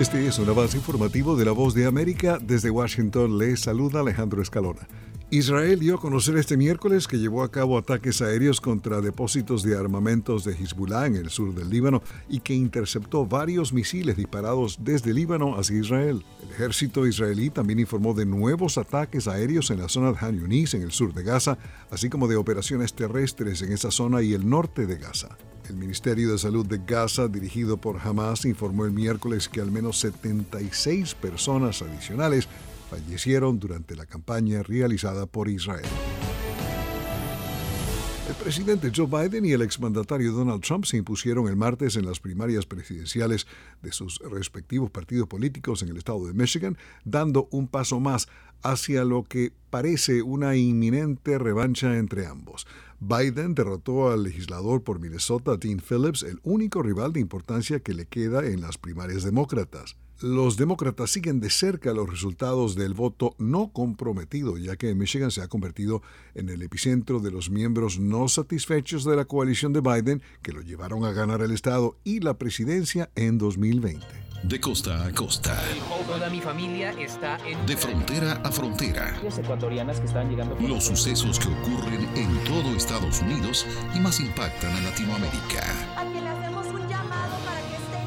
Este es un avance informativo de la Voz de América. Desde Washington le saluda Alejandro Escalona. Israel dio a conocer este miércoles que llevó a cabo ataques aéreos contra depósitos de armamentos de Hezbollah en el sur del Líbano y que interceptó varios misiles disparados desde Líbano hacia Israel. El ejército israelí también informó de nuevos ataques aéreos en la zona de Han Yunis, en el sur de Gaza, así como de operaciones terrestres en esa zona y el norte de Gaza. El Ministerio de Salud de Gaza, dirigido por Hamas, informó el miércoles que al menos 76 personas adicionales fallecieron durante la campaña realizada por Israel. El presidente Joe Biden y el exmandatario Donald Trump se impusieron el martes en las primarias presidenciales de sus respectivos partidos políticos en el estado de Michigan, dando un paso más hacia lo que parece una inminente revancha entre ambos. Biden derrotó al legislador por Minnesota, Dean Phillips, el único rival de importancia que le queda en las primarias demócratas. Los demócratas siguen de cerca los resultados del voto no comprometido, ya que Michigan se ha convertido en el epicentro de los miembros no satisfechos de la coalición de Biden que lo llevaron a ganar el Estado y la presidencia en 2020. De costa a costa. Toda mi familia está en... De frontera a frontera. ecuatorianas que están llegando... Los sucesos que ocurren en todo Estados Unidos y más impactan a Latinoamérica.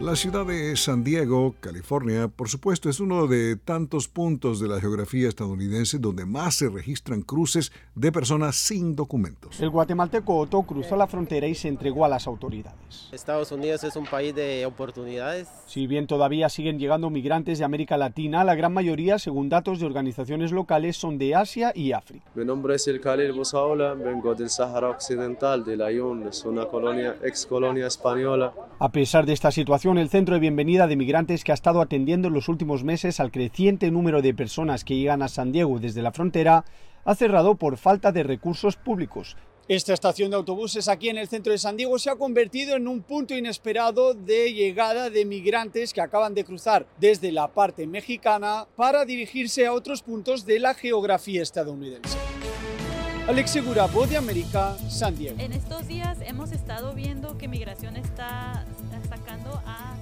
La ciudad de San Diego, California, por supuesto, es uno de tantos puntos de la geografía estadounidense donde más se registran cruces de personas sin documentos. El guatemalteco Otto cruzó la frontera y se entregó a las autoridades. Estados Unidos es un país de oportunidades. Si bien todavía siguen llegando migrantes de América Latina, la gran mayoría, según datos de organizaciones locales, son de Asia y África. Mi nombre es El Khalil Bosaola, vengo del Sahara Occidental, de Layún, es una colonia, ex colonia española. A pesar de esta situación, el centro de bienvenida de migrantes que ha estado atendiendo en los últimos meses al creciente número de personas que llegan a San Diego desde la frontera ha cerrado por falta de recursos públicos. Esta estación de autobuses aquí en el centro de San Diego se ha convertido en un punto inesperado de llegada de migrantes que acaban de cruzar desde la parte mexicana para dirigirse a otros puntos de la geografía estadounidense. Alex Segura, Voz de América, San Diego. En estos días hemos estado viendo que migración está sacando a